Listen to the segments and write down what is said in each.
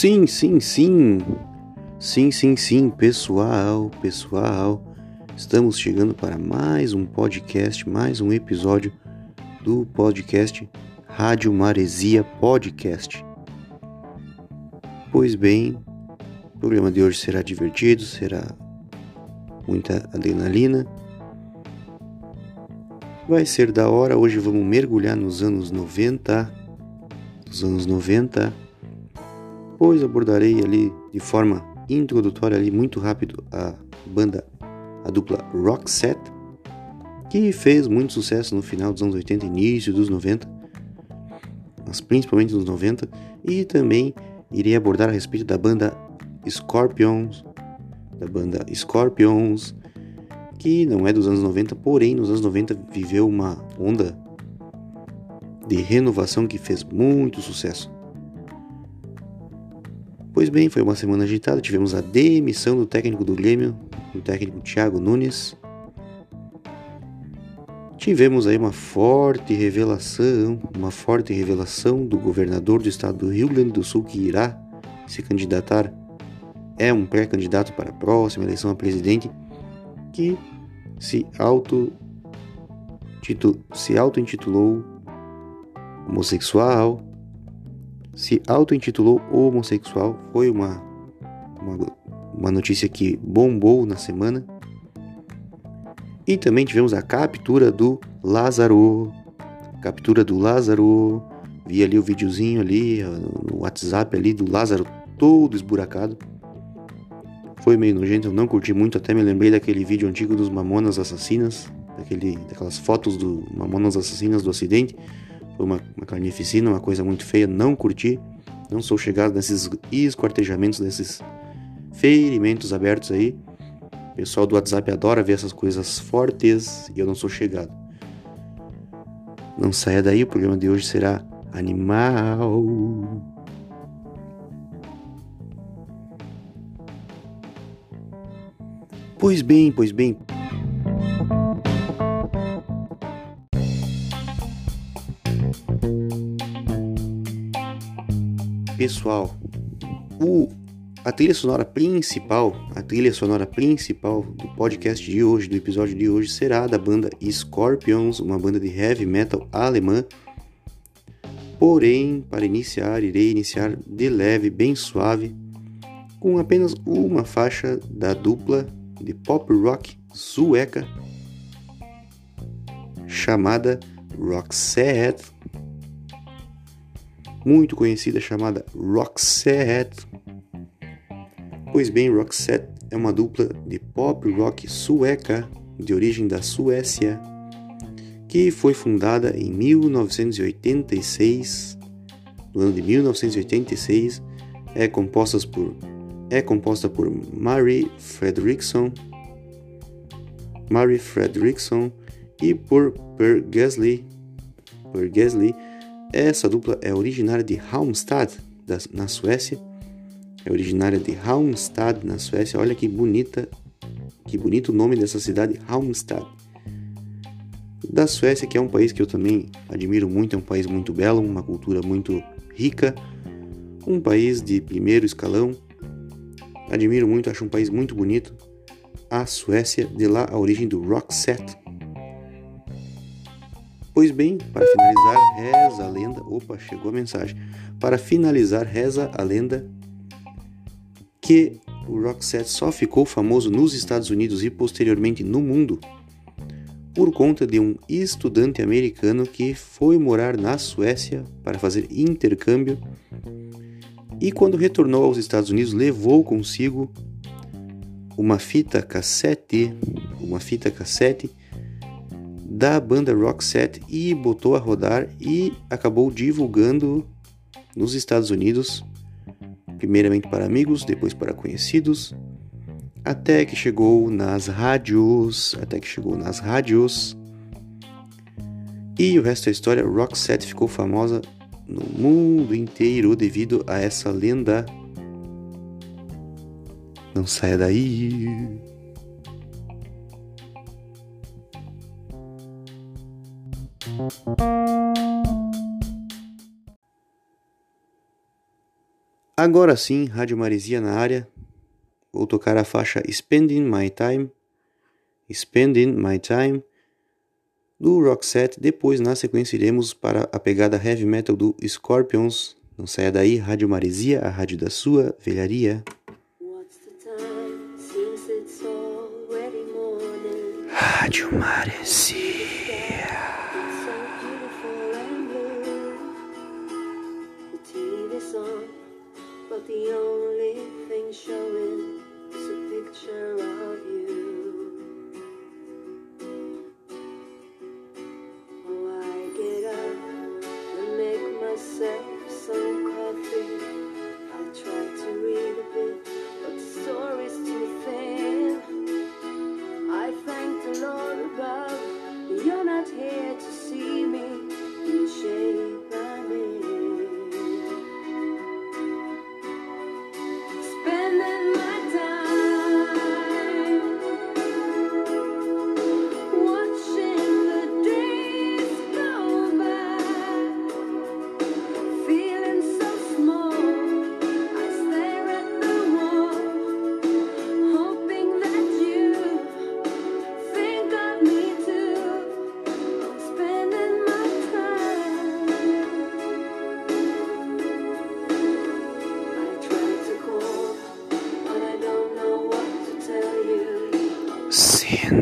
Sim, sim, sim. Sim, sim, sim, pessoal, pessoal. Estamos chegando para mais um podcast, mais um episódio do podcast Rádio Maresia Podcast. Pois bem, o programa de hoje será divertido, será muita adrenalina. Vai ser da hora, hoje vamos mergulhar nos anos 90, nos anos 90, pois abordarei ali de forma introdutória ali muito rápido a banda, a dupla Roxette, que fez muito sucesso no final dos anos 80 início dos 90, mas principalmente nos 90, e também irei abordar a respeito da banda Scorpions, da banda Scorpions, que não é dos anos 90, porém nos anos 90 viveu uma onda de renovação que fez muito sucesso. Pois bem, foi uma semana agitada, tivemos a demissão do técnico do Grêmio, do técnico Thiago Nunes. Tivemos aí uma forte revelação, uma forte revelação do governador do estado do Rio Grande do Sul que irá se candidatar, é um pré-candidato para a próxima eleição a presidente que se auto se auto-intitulou homossexual, se auto-intitulou homossexual, foi uma, uma, uma notícia que bombou na semana. E também tivemos a captura do Lázaro, captura do Lázaro, vi ali o videozinho ali no WhatsApp ali do Lázaro todo esburacado foi meio nojento, eu não curti muito, até me lembrei daquele vídeo antigo dos Mamonas Assassinas, daquele, daquelas fotos do Mamonas Assassinas do acidente. Foi uma, uma carnificina, uma coisa muito feia, não curti. Não sou chegado nesses esquartejamentos, nesses ferimentos abertos aí. O pessoal do WhatsApp adora ver essas coisas fortes e eu não sou chegado. Não saia daí, o programa de hoje será animal. Pois bem, pois bem. Pessoal, o, a trilha sonora principal, a trilha sonora principal do podcast de hoje, do episódio de hoje, será da banda Scorpions, uma banda de heavy metal alemã. Porém, para iniciar, irei iniciar de leve, bem suave, com apenas uma faixa da dupla de pop rock sueca chamada Roxette, muito conhecida chamada Roxette. Pois bem, Roxette é uma dupla de pop rock sueca de origem da Suécia que foi fundada em 1986. No ano de 1986, é composta por é composta por Mary Fredrickson, Mary Fredrickson e por Per Gessle. Per Gessle. Essa dupla é originária de Halmstad, na Suécia. É originária de Halmstad, na Suécia. Olha que bonita, que bonito o nome dessa cidade, Halmstad. Da Suécia, que é um país que eu também admiro muito, é um país muito belo, uma cultura muito rica, um país de primeiro escalão, Admiro muito, acho um país muito bonito. A Suécia, de lá a origem do rock set. Pois bem, para finalizar, reza a lenda. Opa, chegou a mensagem. Para finalizar, reza a lenda que o set só ficou famoso nos Estados Unidos e posteriormente no mundo por conta de um estudante americano que foi morar na Suécia para fazer intercâmbio e quando retornou aos Estados Unidos levou consigo uma fita cassete, uma fita cassete da banda Roxette e botou a rodar e acabou divulgando nos Estados Unidos, primeiramente para amigos, depois para conhecidos, até que chegou nas rádios, até que chegou nas rádios. E o resto da história, Roxette ficou famosa no mundo inteiro devido a essa lenda. Não saia daí. Agora sim, Rádio Maresia na área. Vou tocar a faixa Spending My Time, Spending My Time do Rock Set. Depois, na sequência, iremos para a pegada heavy metal do Scorpions. Não saia daí, Rádio Maresia, a rádio da sua velharia. Rádio Maresia.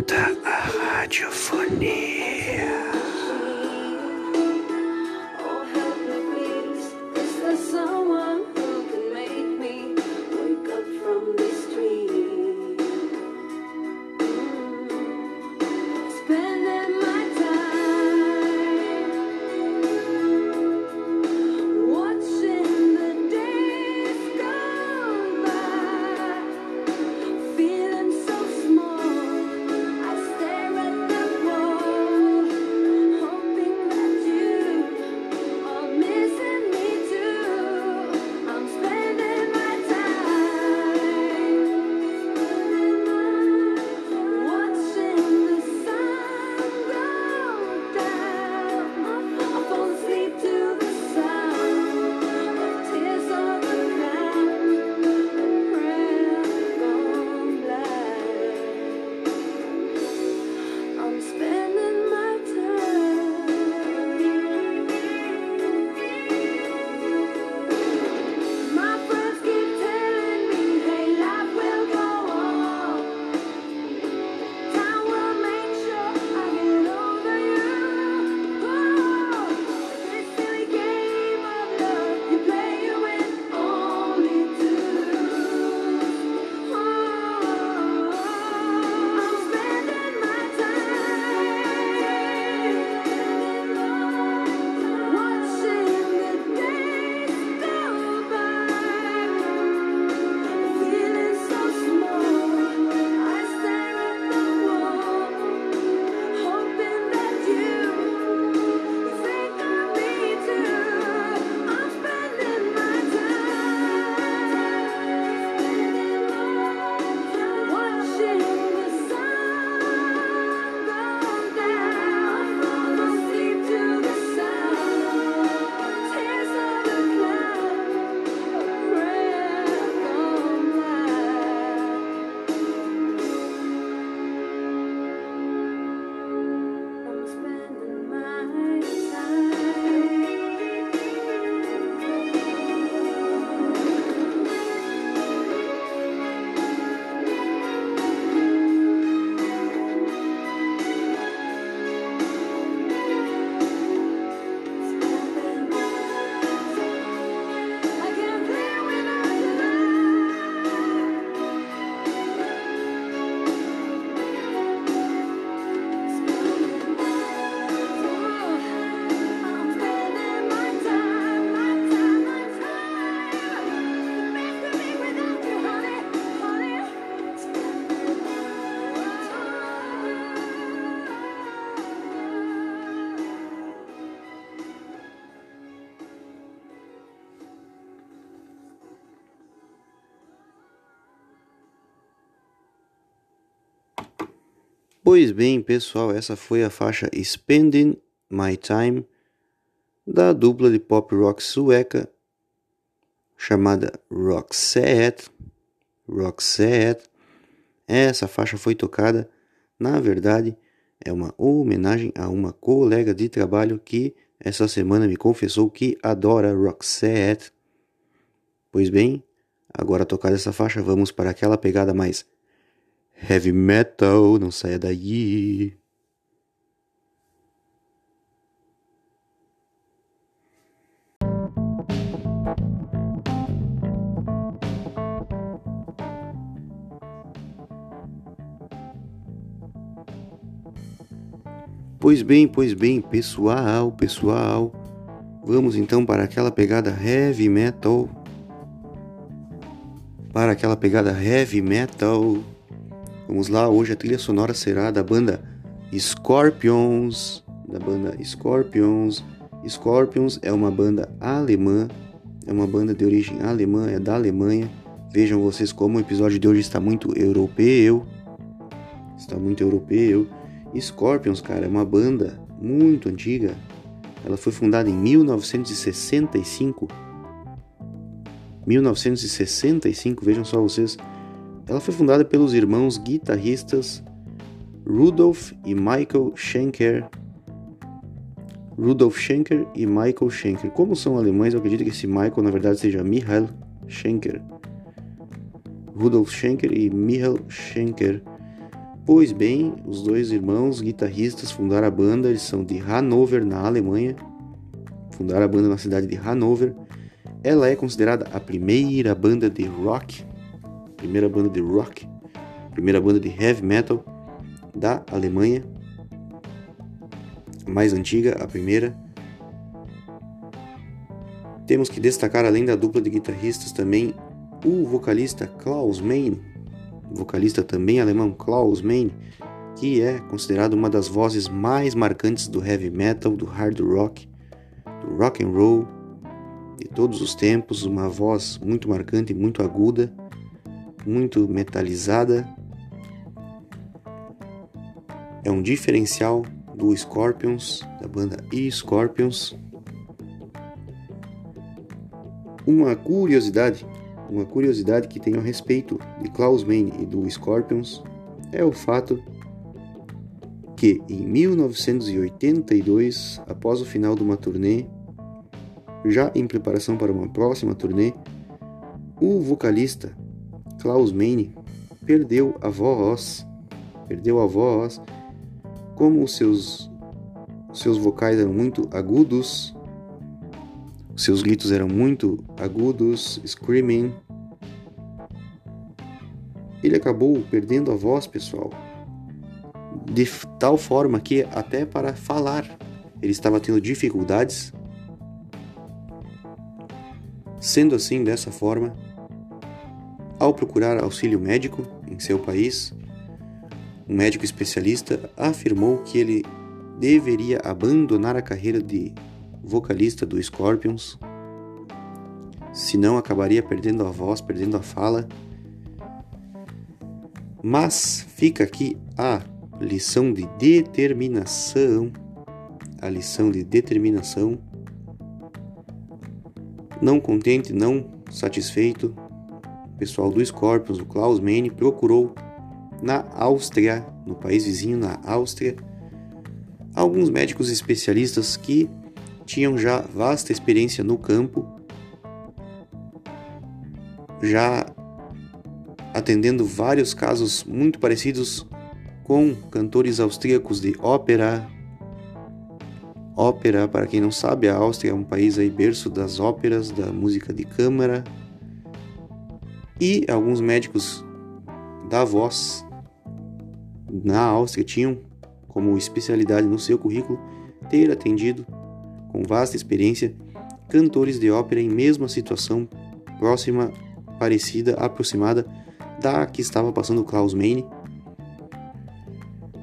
Da a radiofonia. Pois bem, pessoal, essa foi a faixa Spending My Time da dupla de pop rock sueca chamada Roxette. Roxette. Essa faixa foi tocada, na verdade, é uma homenagem a uma colega de trabalho que essa semana me confessou que adora Roxette. Pois bem, agora tocada essa faixa, vamos para aquela pegada mais heavy metal, não saia daí. Pois bem, pois bem, pessoal, pessoal. Vamos então para aquela pegada heavy metal. Para aquela pegada heavy metal. Vamos lá, hoje a trilha sonora será da banda Scorpions, da banda Scorpions. Scorpions é uma banda alemã, é uma banda de origem alemã, é da Alemanha. Vejam vocês como o episódio de hoje está muito europeu. Está muito europeu. Scorpions, cara, é uma banda muito antiga. Ela foi fundada em 1965. 1965, vejam só vocês. Ela foi fundada pelos irmãos guitarristas Rudolf e Michael Schenker. Rudolf Schenker e Michael Schenker. Como são alemães, eu acredito que esse Michael na verdade seja Michael Schenker. Rudolf Schenker e Michael Schenker Pois bem, os dois irmãos guitarristas fundaram a banda, eles são de Hanover, na Alemanha. Fundaram a banda na cidade de Hanover. Ela é considerada a primeira banda de rock, primeira banda de rock, primeira banda de heavy metal da Alemanha. A mais antiga, a primeira. Temos que destacar, além da dupla de guitarristas, também o vocalista Klaus Meine, vocalista também alemão Klaus Meine, que é considerado uma das vozes mais marcantes do heavy metal, do hard rock, do rock and roll de todos os tempos, uma voz muito marcante, muito aguda, muito metalizada. É um diferencial do Scorpions, da banda E Scorpions. Uma curiosidade uma curiosidade que tenho a respeito de Klaus Meine e do Scorpions é o fato que em 1982, após o final de uma turnê, já em preparação para uma próxima turnê, o vocalista Klaus Meine perdeu a voz, perdeu a voz, como os seus seus vocais eram muito agudos seus gritos eram muito agudos, screaming. Ele acabou perdendo a voz, pessoal, de tal forma que até para falar ele estava tendo dificuldades. Sendo assim, dessa forma, ao procurar auxílio médico em seu país, um médico especialista afirmou que ele deveria abandonar a carreira de vocalista do Scorpions, senão acabaria perdendo a voz, perdendo a fala. Mas fica aqui a lição de determinação, a lição de determinação. Não contente, não satisfeito, o pessoal do Scorpions, o Klaus Meine, procurou na Áustria, no país vizinho, na Áustria, alguns médicos especialistas que tinham já vasta experiência no campo, já atendendo vários casos muito parecidos com cantores austríacos de ópera. Ópera, para quem não sabe, a Áustria é um país aí berço das óperas, da música de câmara. E alguns médicos da voz na Áustria tinham como especialidade no seu currículo ter atendido com vasta experiência, cantores de ópera em mesma situação próxima, parecida, aproximada da que estava passando Klaus Meine.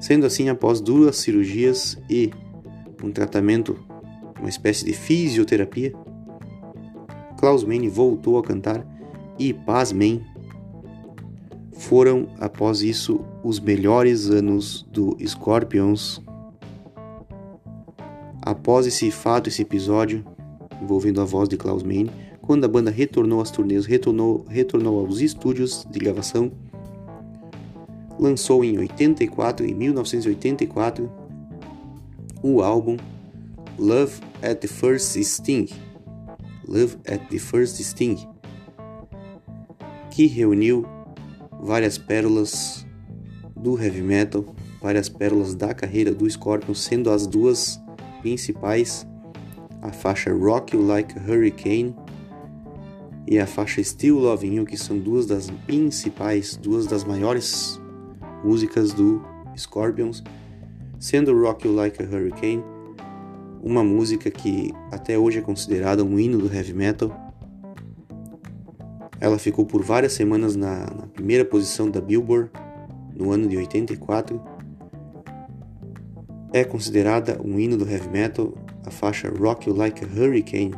Sendo assim, após duas cirurgias e um tratamento, uma espécie de fisioterapia, Klaus Meine voltou a cantar e, pasmem, foram após isso os melhores anos do Scorpions Após esse fato, esse episódio envolvendo a voz de Klaus Meine, quando a banda retornou às turnês, retornou, retornou aos estúdios de gravação, lançou em 84, em 1984, o álbum Love at the First Sting. Love at the First Sting, que reuniu várias pérolas do heavy metal, várias pérolas da carreira do Scorpion, sendo as duas principais a faixa Rock You Like a Hurricane e a faixa Still Loving You, que são duas das principais, duas das maiores músicas do Scorpions, sendo Rock You Like a Hurricane uma música que até hoje é considerada um hino do heavy metal. Ela ficou por várias semanas na, na primeira posição da Billboard no ano de 84. É considerada um hino do heavy metal a faixa Rock You Like a Hurricane.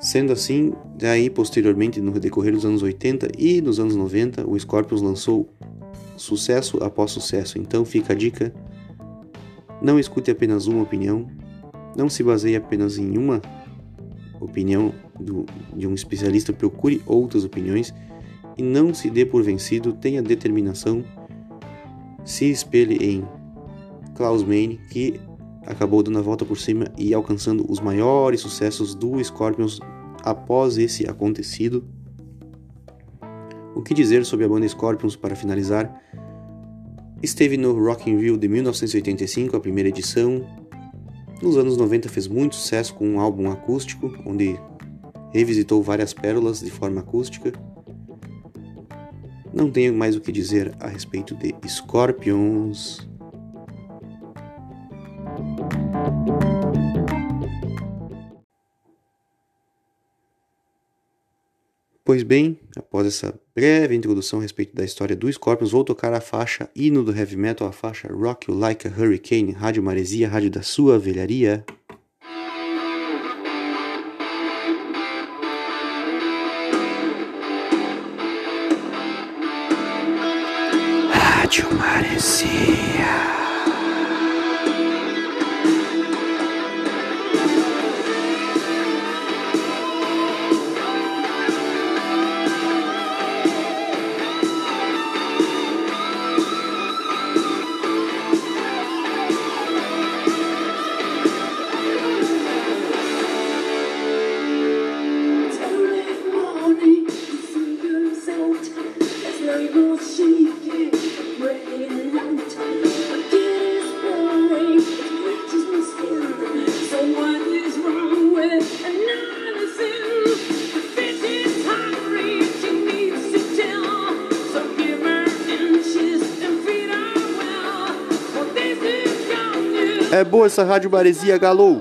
Sendo assim, daí posteriormente no decorrer dos anos 80 e nos anos 90, o Scorpions lançou sucesso após sucesso. Então fica a dica não escute apenas uma opinião, não se baseie apenas em uma opinião do, de um especialista, procure outras opiniões e não se dê por vencido, tenha determinação, se espelhe em Klaus Meine, que acabou dando a volta por cima e alcançando os maiores sucessos do Scorpions após esse acontecido. O que dizer sobre a banda Scorpions para finalizar? Esteve no Rock in Rio de 1985, a primeira edição. Nos anos 90 fez muito sucesso com um álbum acústico, onde revisitou várias pérolas de forma acústica. Não tenho mais o que dizer a respeito de Scorpions. Pois bem, após essa breve introdução a respeito da história do Scorpions, vou tocar a faixa hino do heavy metal, a faixa Rock You Like a Hurricane, Rádio Maresia, rádio da sua velharia. Rádio Maresia. Essa rádio Maresia Galou.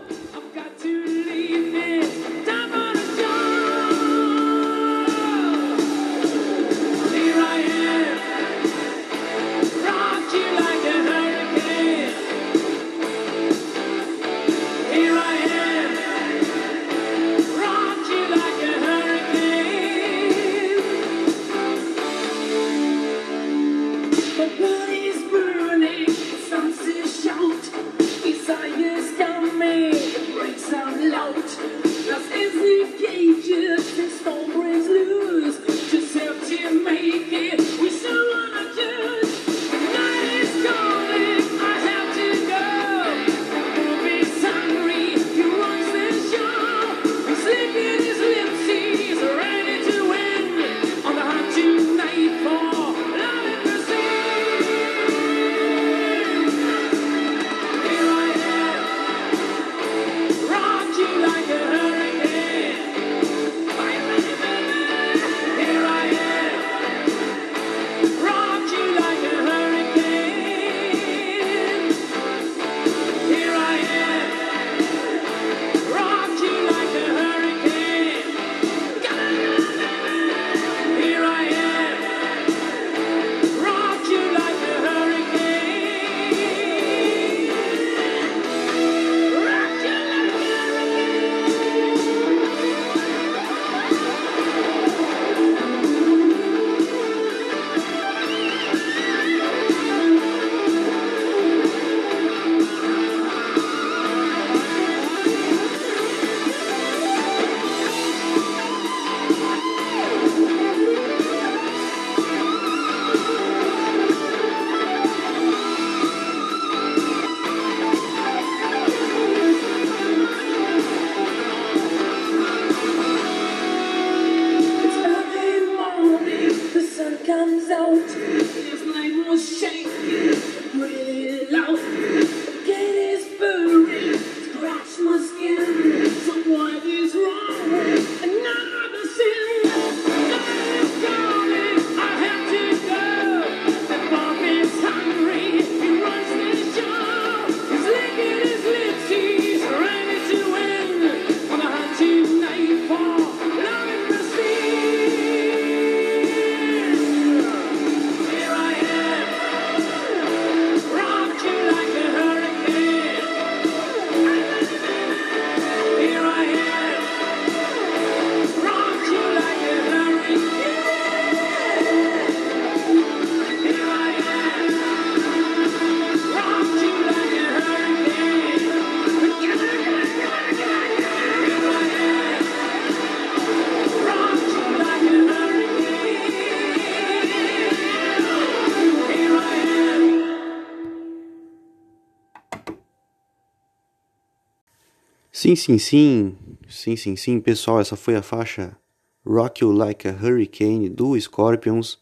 Sim, sim, sim. Sim, sim, sim, pessoal, essa foi a faixa Rock You Like a Hurricane do Scorpions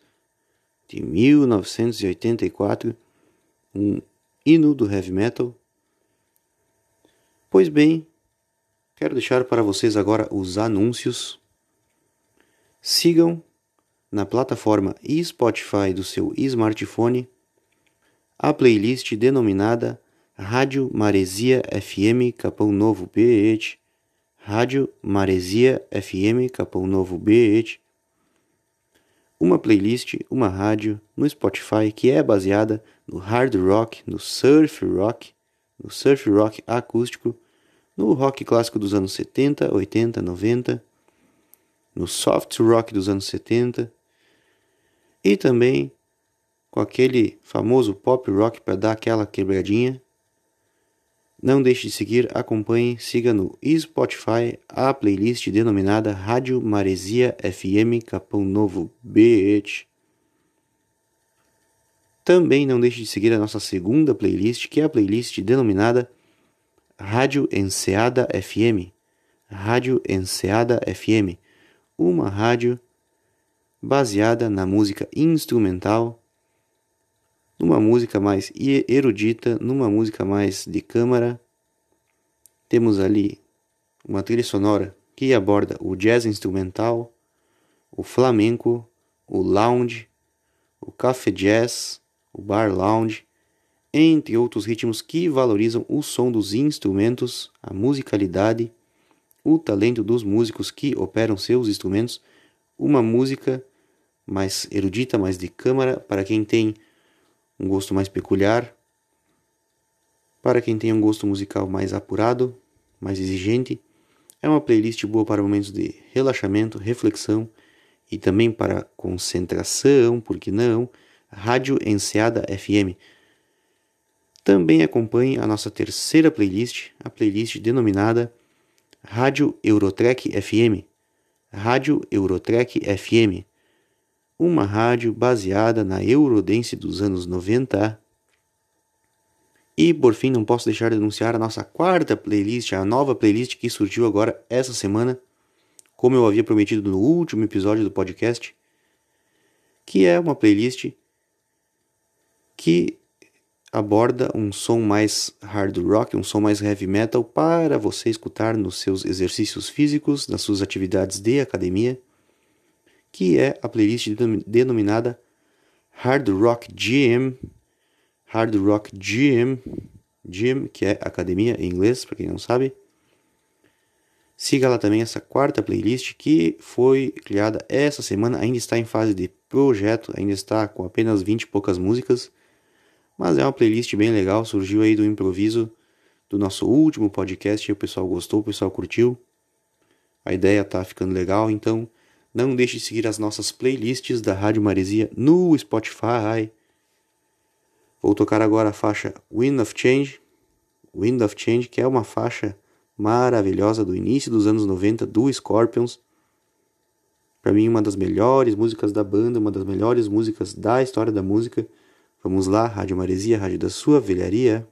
de 1984, um hino do heavy metal. Pois bem, quero deixar para vocês agora os anúncios. Sigam na plataforma Spotify do seu smartphone a playlist denominada Rádio Maresia FM Capão Novo BH, Rádio Maresia FM Capão Novo BH, uma playlist, uma rádio no Spotify que é baseada no hard rock, no surf rock, no surf rock acústico, no rock clássico dos anos 70, 80, 90, no soft rock dos anos 70 e também com aquele famoso pop rock para dar aquela quebradinha. Não deixe de seguir, acompanhe, siga no Spotify a playlist denominada Rádio Maresia FM Capão Novo BH. Também não deixe de seguir a nossa segunda playlist, que é a playlist denominada Rádio Enseada FM. Rádio Enseada FM, uma rádio baseada na música instrumental numa música mais erudita, numa música mais de câmara. Temos ali uma trilha sonora que aborda o jazz instrumental, o flamenco, o lounge, o café jazz, o bar lounge, entre outros ritmos que valorizam o som dos instrumentos, a musicalidade, o talento dos músicos que operam seus instrumentos, uma música mais erudita, mais de câmara para quem tem um gosto mais peculiar. Para quem tem um gosto musical mais apurado, mais exigente, é uma playlist boa para momentos de relaxamento, reflexão e também para concentração, por que não? Rádio Enseada FM. Também acompanhe a nossa terceira playlist, a playlist denominada Rádio Eurotrek FM. Rádio Eurotrek FM uma rádio baseada na Eurodance dos anos 90. E por fim, não posso deixar de anunciar a nossa quarta playlist, a nova playlist que surgiu agora essa semana, como eu havia prometido no último episódio do podcast, que é uma playlist que aborda um som mais hard rock, um som mais heavy metal para você escutar nos seus exercícios físicos, nas suas atividades de academia que é a playlist denominada Hard Rock Gym, Hard Rock Gym, Gym, que é academia em inglês, para quem não sabe. Siga lá também essa quarta playlist que foi criada essa semana, ainda está em fase de projeto, ainda está com apenas 20 e poucas músicas, mas é uma playlist bem legal, surgiu aí do improviso do nosso último podcast, o pessoal gostou, o pessoal curtiu. A ideia tá ficando legal, então não deixe de seguir as nossas playlists da Rádio Maresia no Spotify. Vou tocar agora a faixa Wind of Change. Wind of Change, que é uma faixa maravilhosa do início dos anos 90 do Scorpions. Para mim, uma das melhores músicas da banda, uma das melhores músicas da história da música. Vamos lá, Rádio Maresia, Rádio da sua velharia.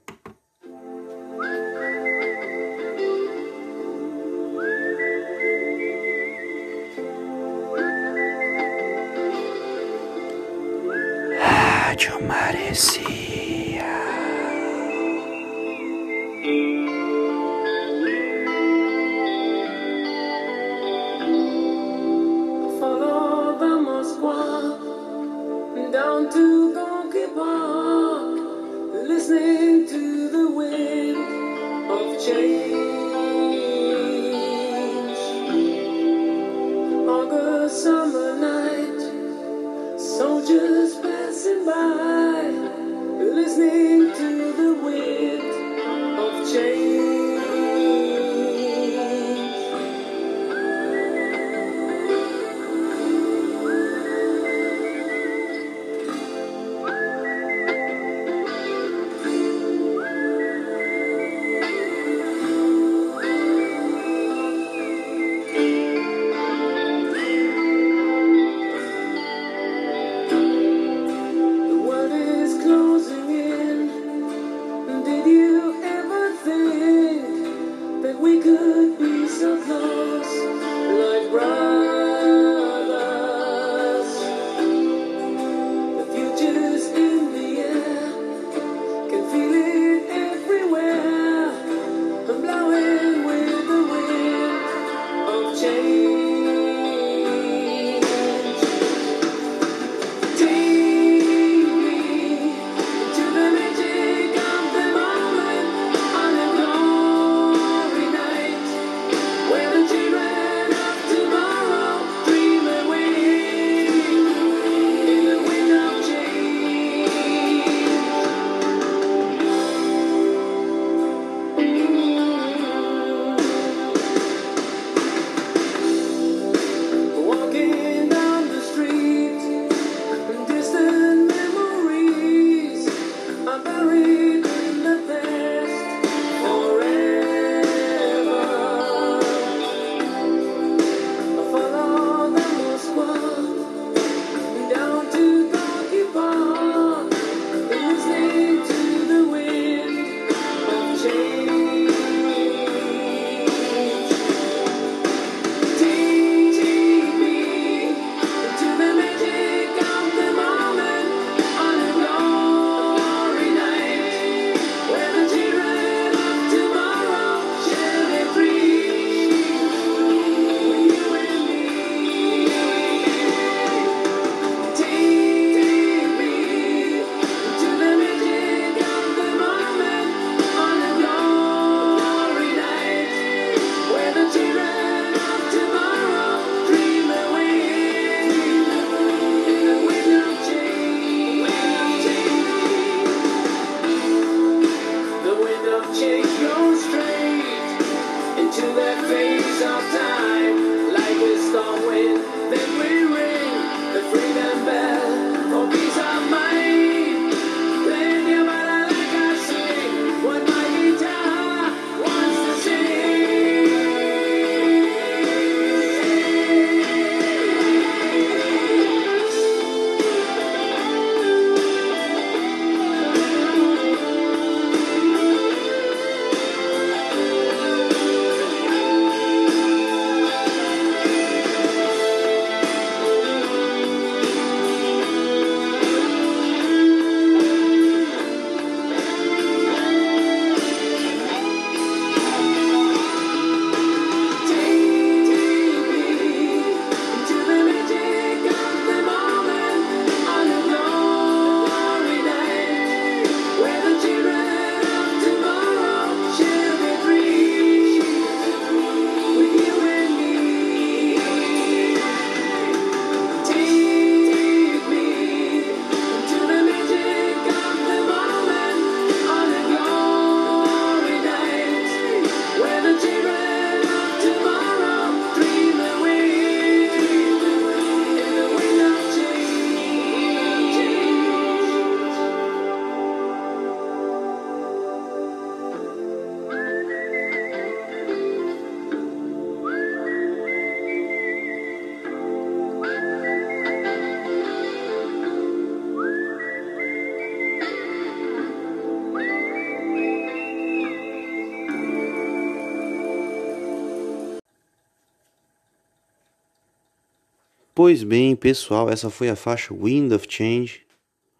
Pois bem, pessoal, essa foi a faixa Wind of Change,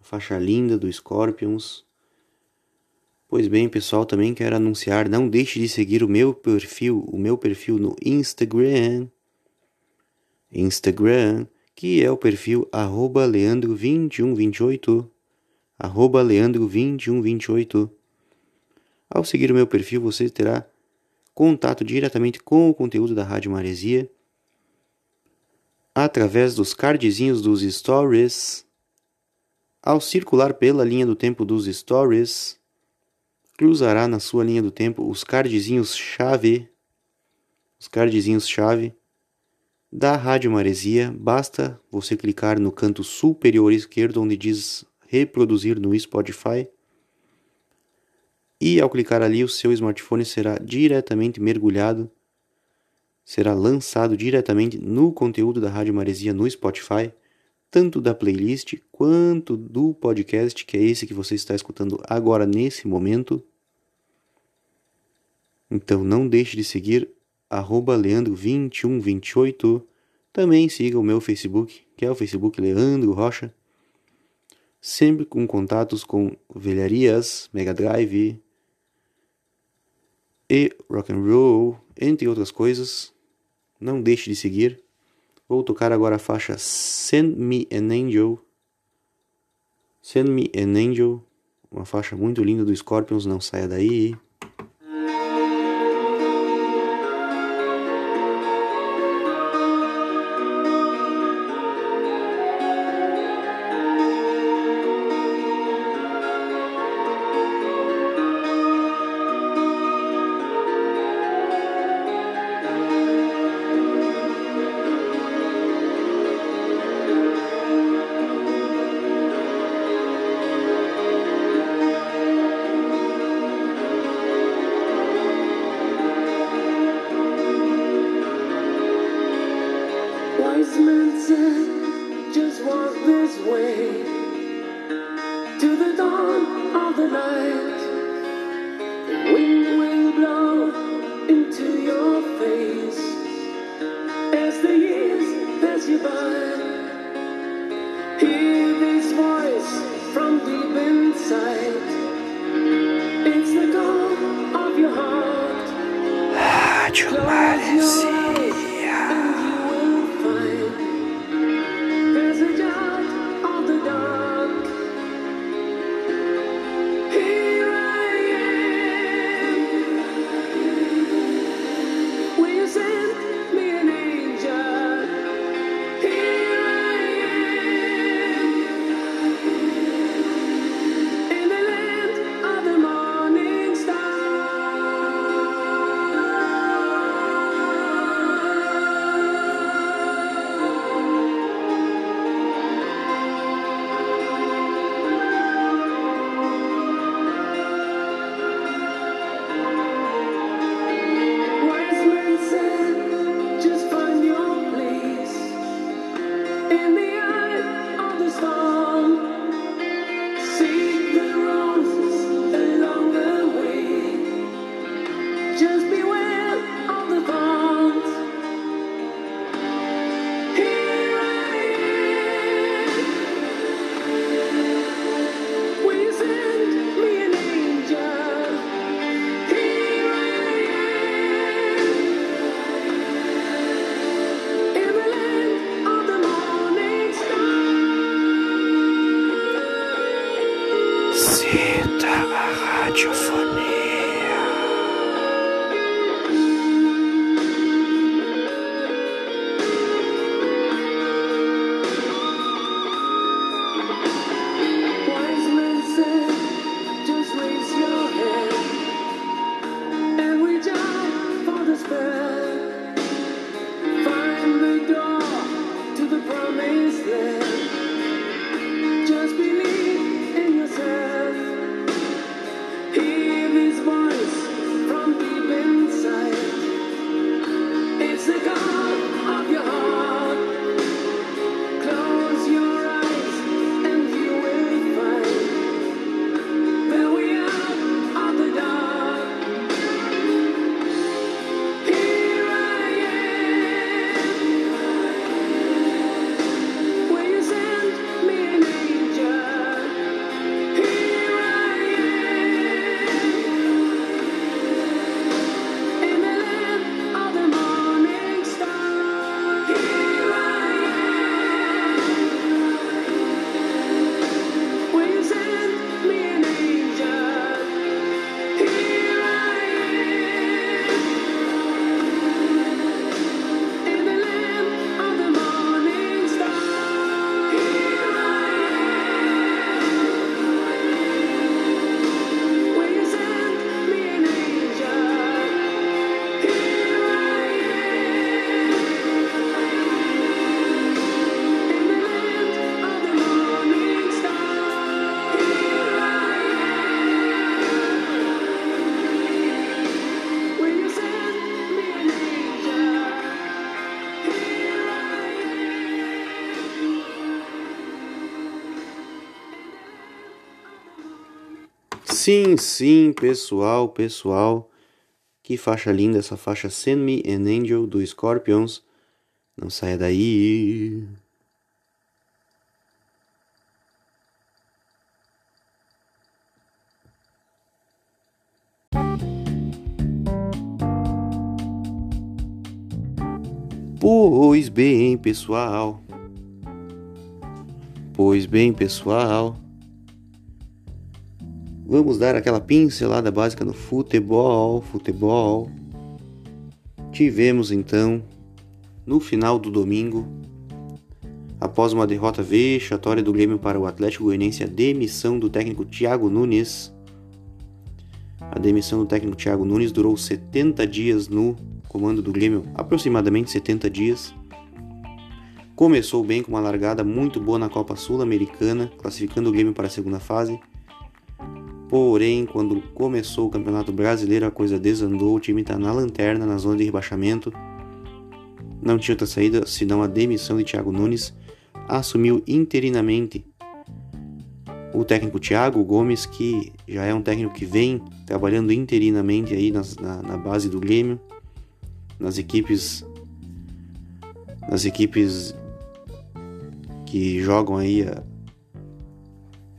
faixa linda do Scorpions. Pois bem, pessoal, também quero anunciar, não deixe de seguir o meu perfil, o meu perfil no Instagram. Instagram, que é o perfil arroba leandro2128. Arroba leandro2128. Ao seguir o meu perfil, você terá contato diretamente com o conteúdo da Rádio Maresia através dos cardzinhos dos stories. Ao circular pela linha do tempo dos stories, cruzará na sua linha do tempo os cardzinhos chave, os cardzinhos chave da Rádio Maresia. Basta você clicar no canto superior esquerdo onde diz reproduzir no Spotify e ao clicar ali, o seu smartphone será diretamente mergulhado, será lançado diretamente no conteúdo da Rádio Maresia no Spotify, tanto da playlist quanto do podcast, que é esse que você está escutando agora nesse momento. Então não deixe de seguir leandro2128. Também siga o meu Facebook, que é o Facebook Leandro Rocha. Sempre com contatos com velharias, Mega Drive, e rock and roll, entre outras coisas. Não deixe de seguir. Vou tocar agora a faixa Send Me an Angel. Send Me an Angel, uma faixa muito linda do Scorpions, não saia daí. Sim, sim, pessoal, pessoal. Que faixa linda essa faixa Send Me an Angel do Scorpions. Não saia daí. Pois bem, pessoal. Pois bem, pessoal. Vamos dar aquela pincelada básica no futebol, futebol. Tivemos então, no final do domingo, após uma derrota vexatória do Grêmio para o Atlético Goianiense, a demissão do técnico Thiago Nunes. A demissão do técnico Thiago Nunes durou 70 dias no comando do Grêmio, aproximadamente 70 dias. Começou bem com uma largada muito boa na Copa Sul-Americana, classificando o Grêmio para a segunda fase Porém, quando começou o Campeonato Brasileiro, a coisa desandou, o time está na lanterna, na zona de rebaixamento. Não tinha outra saída senão a demissão de Thiago Nunes. Assumiu interinamente o técnico Thiago Gomes, que já é um técnico que vem trabalhando interinamente aí na, na base do Grêmio, nas equipes, nas equipes que jogam aí a,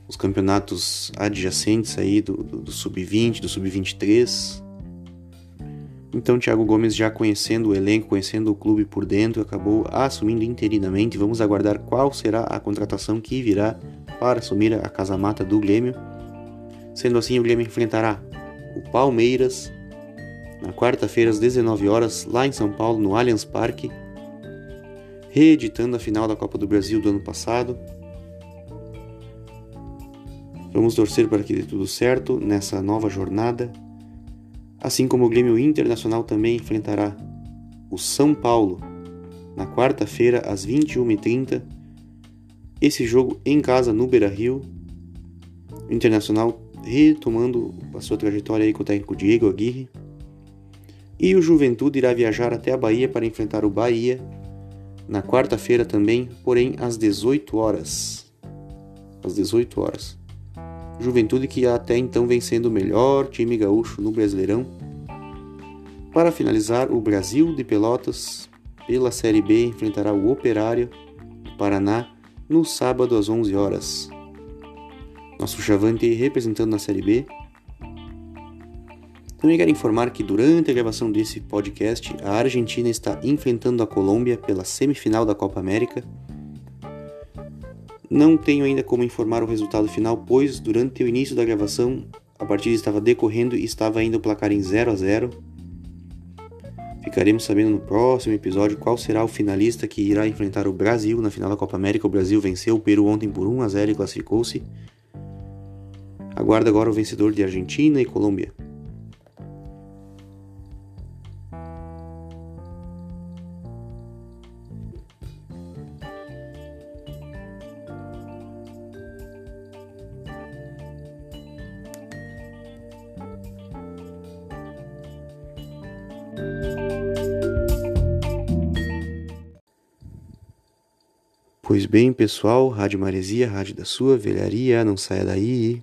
os campeonatos adjacentes aí do, do, do sub-20, do sub-23. Então, Thiago Gomes, já conhecendo o elenco, conhecendo o clube por dentro, acabou assumindo interinamente. Vamos aguardar qual será a contratação que virá para assumir a casa-mata do Grêmio. Sendo assim, o Grêmio enfrentará o Palmeiras na quarta-feira às 19 horas, lá em São Paulo, no Allianz Parque, reeditando a final da Copa do Brasil do ano passado. Vamos torcer para que dê tudo certo nessa nova jornada. Assim como o Grêmio Internacional também enfrentará o São Paulo na quarta-feira às 21h30. Esse jogo em casa no Beira Rio. O Internacional retomando a sua trajetória aí com o técnico Diego Aguirre. E o Juventude irá viajar até a Bahia para enfrentar o Bahia na quarta-feira também, porém às 18 horas. Às 18 horas. Juventude que até então vem sendo o melhor time gaúcho no Brasileirão. Para finalizar, o Brasil de Pelotas, pela Série B, enfrentará o Operário do Paraná no sábado às 11 horas. Nosso Chavante representando na Série B. Também quero informar que durante a gravação desse podcast, a Argentina está enfrentando a Colômbia pela semifinal da Copa América não tenho ainda como informar o resultado final, pois durante o início da gravação a partida estava decorrendo e estava ainda o placar em 0 a 0. Ficaremos sabendo no próximo episódio qual será o finalista que irá enfrentar o Brasil na final da Copa América. O Brasil venceu o Peru ontem por 1 a 0 e classificou-se. Aguarda agora o vencedor de Argentina e Colômbia. Pois bem, pessoal, Rádio Maresia, Rádio da sua velharia, não saia daí.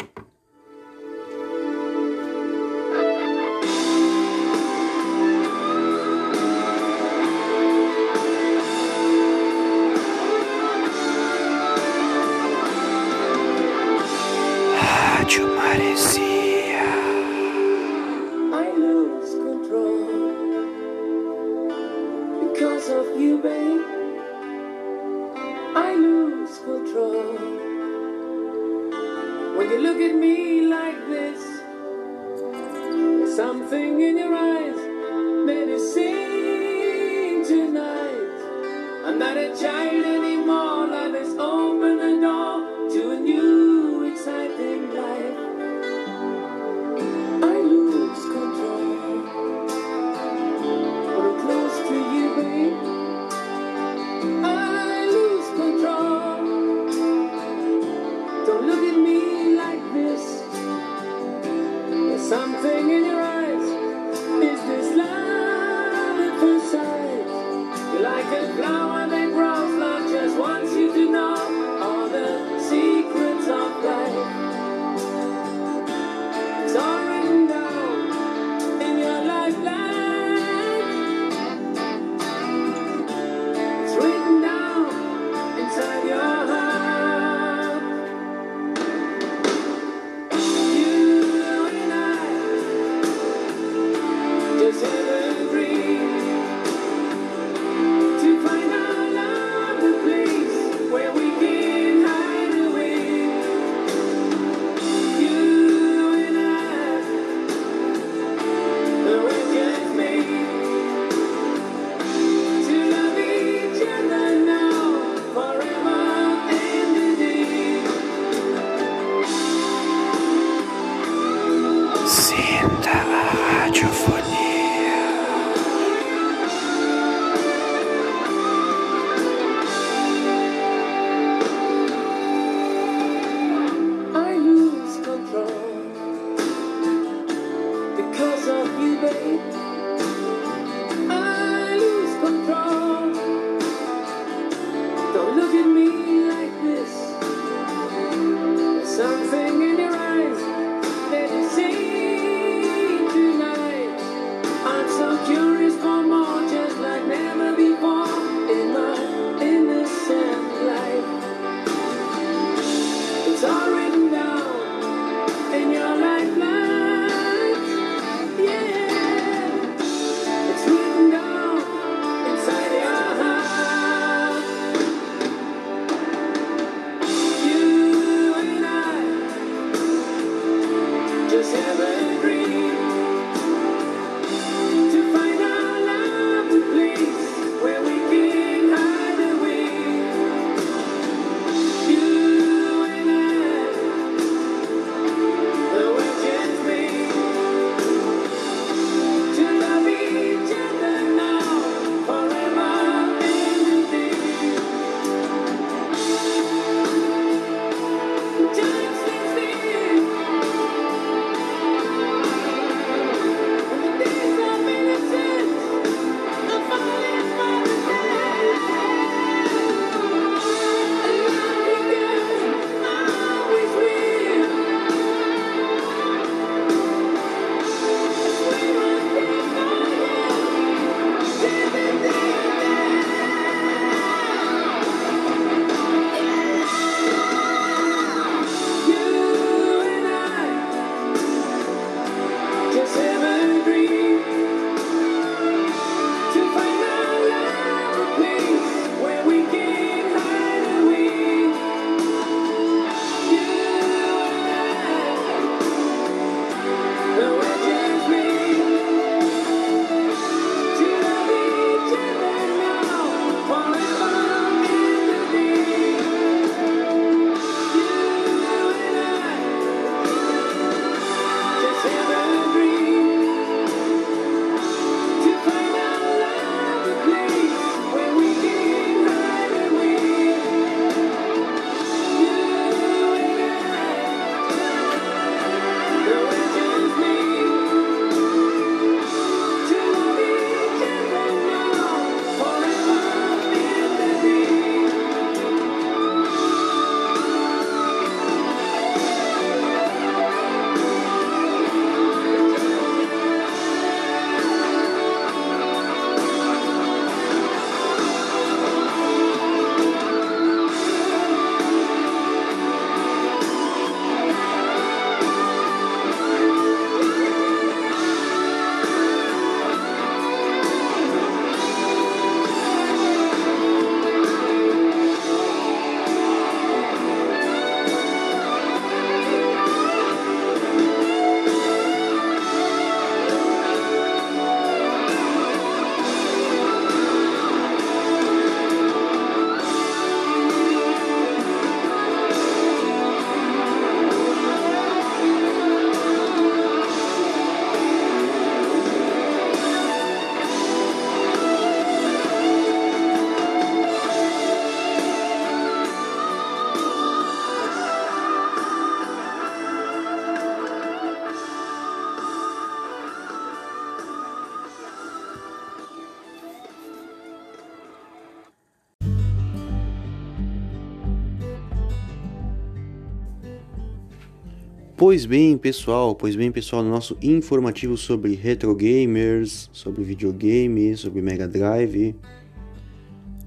Pois bem, pessoal, pois bem, pessoal, no nosso informativo sobre retro gamers, sobre videogame, sobre Mega Drive.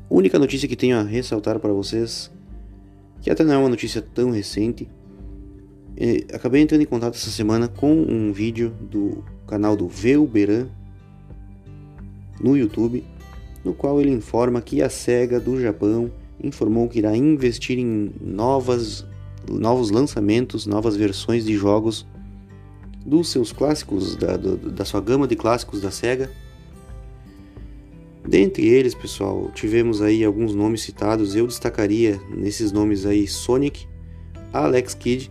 Única notícia que tenho a ressaltar para vocês, que até não é uma notícia tão recente. É, acabei entrando em contato essa semana com um vídeo do canal do Velberan no YouTube, no qual ele informa que a SEGA do Japão informou que irá investir em novas novos lançamentos, novas versões de jogos dos seus clássicos, da, do, da sua gama de clássicos da SEGA. Dentre eles, pessoal, tivemos aí alguns nomes citados. Eu destacaria nesses nomes aí Sonic, Alex Kidd,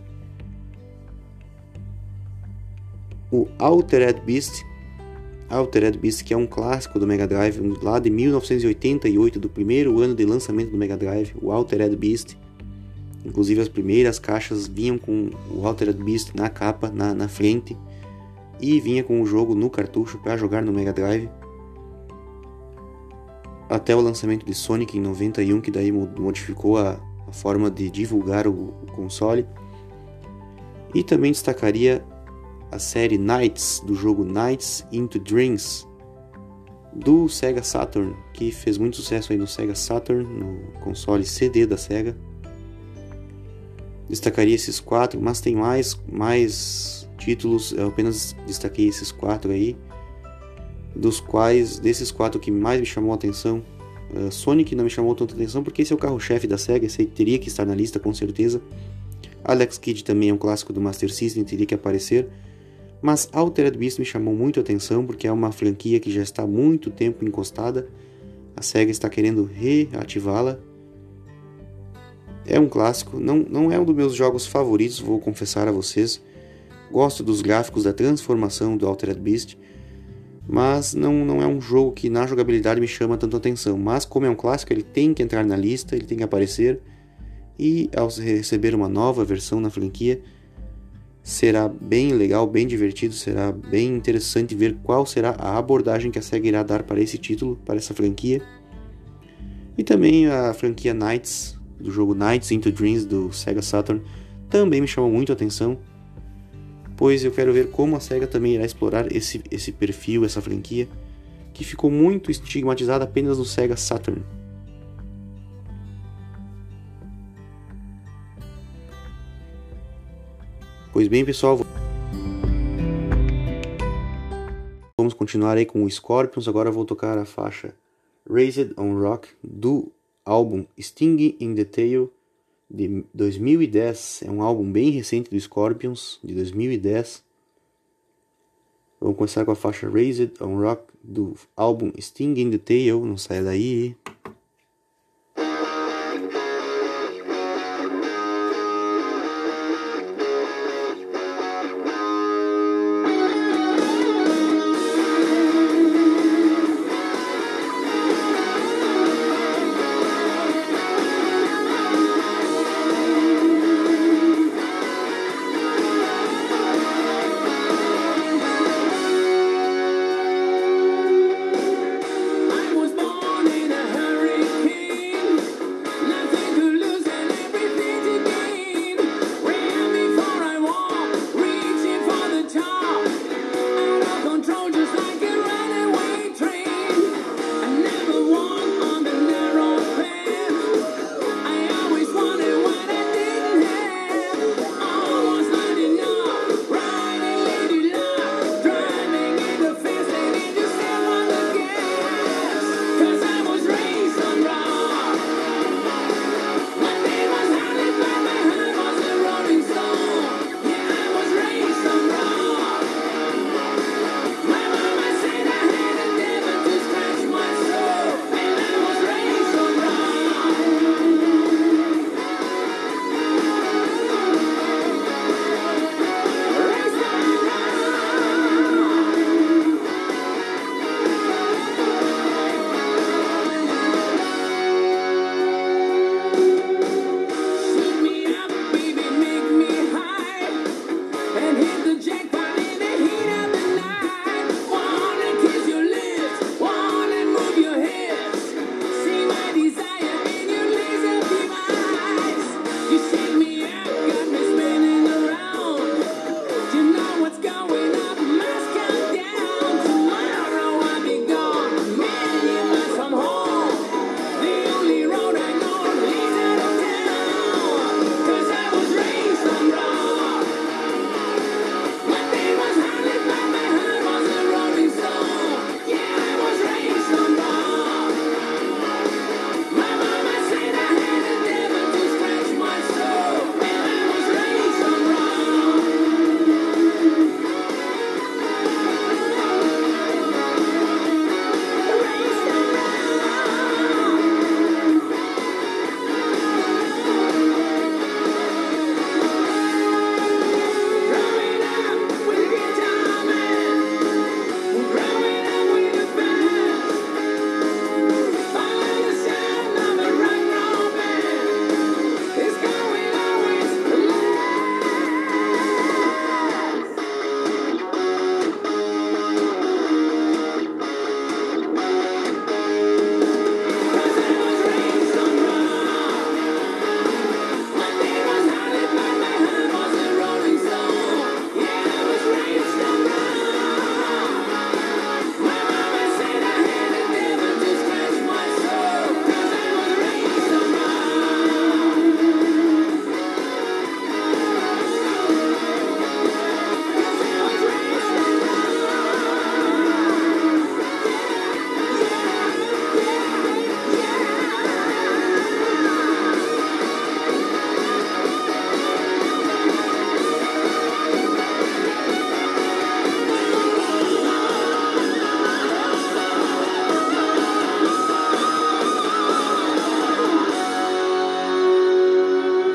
o Altered Beast, Altered Beast que é um clássico do Mega Drive, lá de 1988, do primeiro ano de lançamento do Mega Drive, o Altered Beast. Inclusive as primeiras caixas vinham com o Altered Beast na capa, na, na frente, e vinha com o jogo no cartucho para jogar no Mega Drive. Até o lançamento de Sonic em 91, que daí modificou a, a forma de divulgar o, o console. E também destacaria a série Nights, do jogo Nights into Dreams, do Sega Saturn, que fez muito sucesso aí no Sega Saturn, no console CD da Sega destacaria esses quatro, mas tem mais, mais títulos, eu apenas destaquei esses quatro aí, dos quais, desses quatro que mais me chamou a atenção, uh, Sonic não me chamou tanta atenção porque esse é o carro-chefe da SEGA, esse teria que estar na lista com certeza. Alex Kidd também é um clássico do Master System, teria que aparecer. Mas Altered Beast me chamou muito a atenção porque é uma franquia que já está há muito tempo encostada. A SEGA está querendo reativá-la é um clássico, não, não é um dos meus jogos favoritos, vou confessar a vocês. Gosto dos gráficos da transformação do Altered Beast, mas não, não é um jogo que na jogabilidade me chama tanto atenção. Mas como é um clássico, ele tem que entrar na lista, ele tem que aparecer. E ao receber uma nova versão na franquia, será bem legal, bem divertido, será bem interessante ver qual será a abordagem que a SEGA irá dar para esse título, para essa franquia. E também a franquia Knights, do jogo Nights into Dreams do Sega Saturn também me chamou muito a atenção, pois eu quero ver como a Sega também irá explorar esse, esse perfil, essa franquia, que ficou muito estigmatizada apenas no Sega Saturn. Pois bem, pessoal, vamos continuar aí com o Scorpions. Agora vou tocar a faixa Raised on Rock do álbum Sting in the Tail de 2010. É um álbum bem recente do Scorpions, de 2010. Vamos começar com a faixa Raised on Rock do álbum Sting in the Tail. Não saia daí.